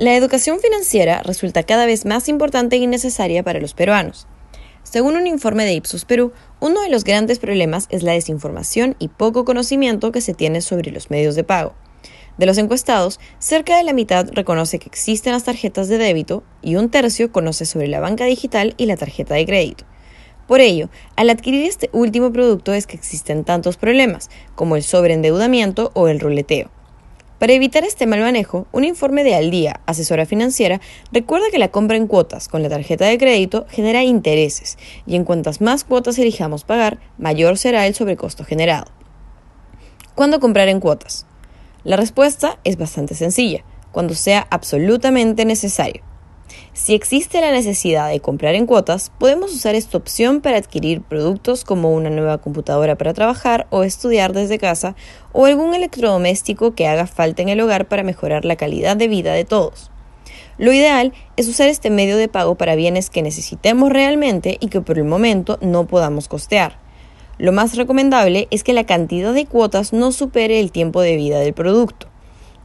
La educación financiera resulta cada vez más importante y necesaria para los peruanos. Según un informe de Ipsos Perú, uno de los grandes problemas es la desinformación y poco conocimiento que se tiene sobre los medios de pago. De los encuestados, cerca de la mitad reconoce que existen las tarjetas de débito y un tercio conoce sobre la banca digital y la tarjeta de crédito. Por ello, al adquirir este último producto es que existen tantos problemas, como el sobreendeudamiento o el ruleteo. Para evitar este mal manejo, un informe de Al Día, asesora financiera, recuerda que la compra en cuotas con la tarjeta de crédito genera intereses y en cuantas más cuotas elijamos pagar, mayor será el sobrecosto generado. ¿Cuándo comprar en cuotas? La respuesta es bastante sencilla, cuando sea absolutamente necesario. Si existe la necesidad de comprar en cuotas, podemos usar esta opción para adquirir productos como una nueva computadora para trabajar o estudiar desde casa o algún electrodoméstico que haga falta en el hogar para mejorar la calidad de vida de todos. Lo ideal es usar este medio de pago para bienes que necesitemos realmente y que por el momento no podamos costear. Lo más recomendable es que la cantidad de cuotas no supere el tiempo de vida del producto.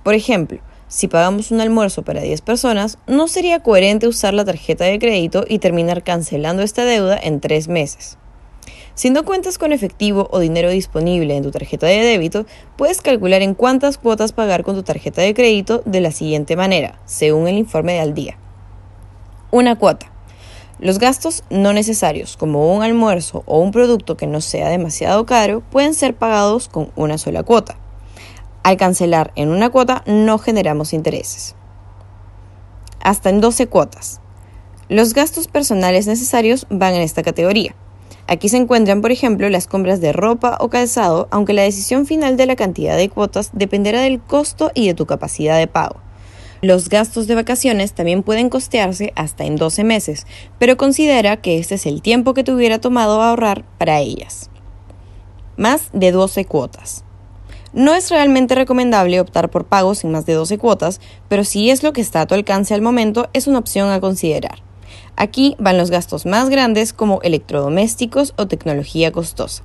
Por ejemplo, si pagamos un almuerzo para 10 personas, no sería coherente usar la tarjeta de crédito y terminar cancelando esta deuda en 3 meses. Si no cuentas con efectivo o dinero disponible en tu tarjeta de débito, puedes calcular en cuántas cuotas pagar con tu tarjeta de crédito de la siguiente manera, según el informe de al día. Una cuota. Los gastos no necesarios, como un almuerzo o un producto que no sea demasiado caro, pueden ser pagados con una sola cuota. Al cancelar en una cuota no generamos intereses. Hasta en 12 cuotas. Los gastos personales necesarios van en esta categoría. Aquí se encuentran, por ejemplo, las compras de ropa o calzado, aunque la decisión final de la cantidad de cuotas dependerá del costo y de tu capacidad de pago. Los gastos de vacaciones también pueden costearse hasta en 12 meses, pero considera que este es el tiempo que te hubiera tomado ahorrar para ellas. Más de 12 cuotas. No es realmente recomendable optar por pagos sin más de 12 cuotas, pero si es lo que está a tu alcance al momento, es una opción a considerar. Aquí van los gastos más grandes como electrodomésticos o tecnología costosa.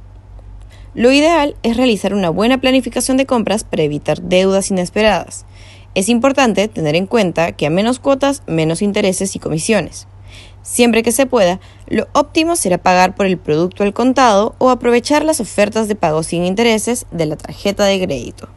Lo ideal es realizar una buena planificación de compras para evitar deudas inesperadas. Es importante tener en cuenta que a menos cuotas, menos intereses y comisiones. Siempre que se pueda, lo óptimo será pagar por el producto al contado o aprovechar las ofertas de pago sin intereses de la tarjeta de crédito.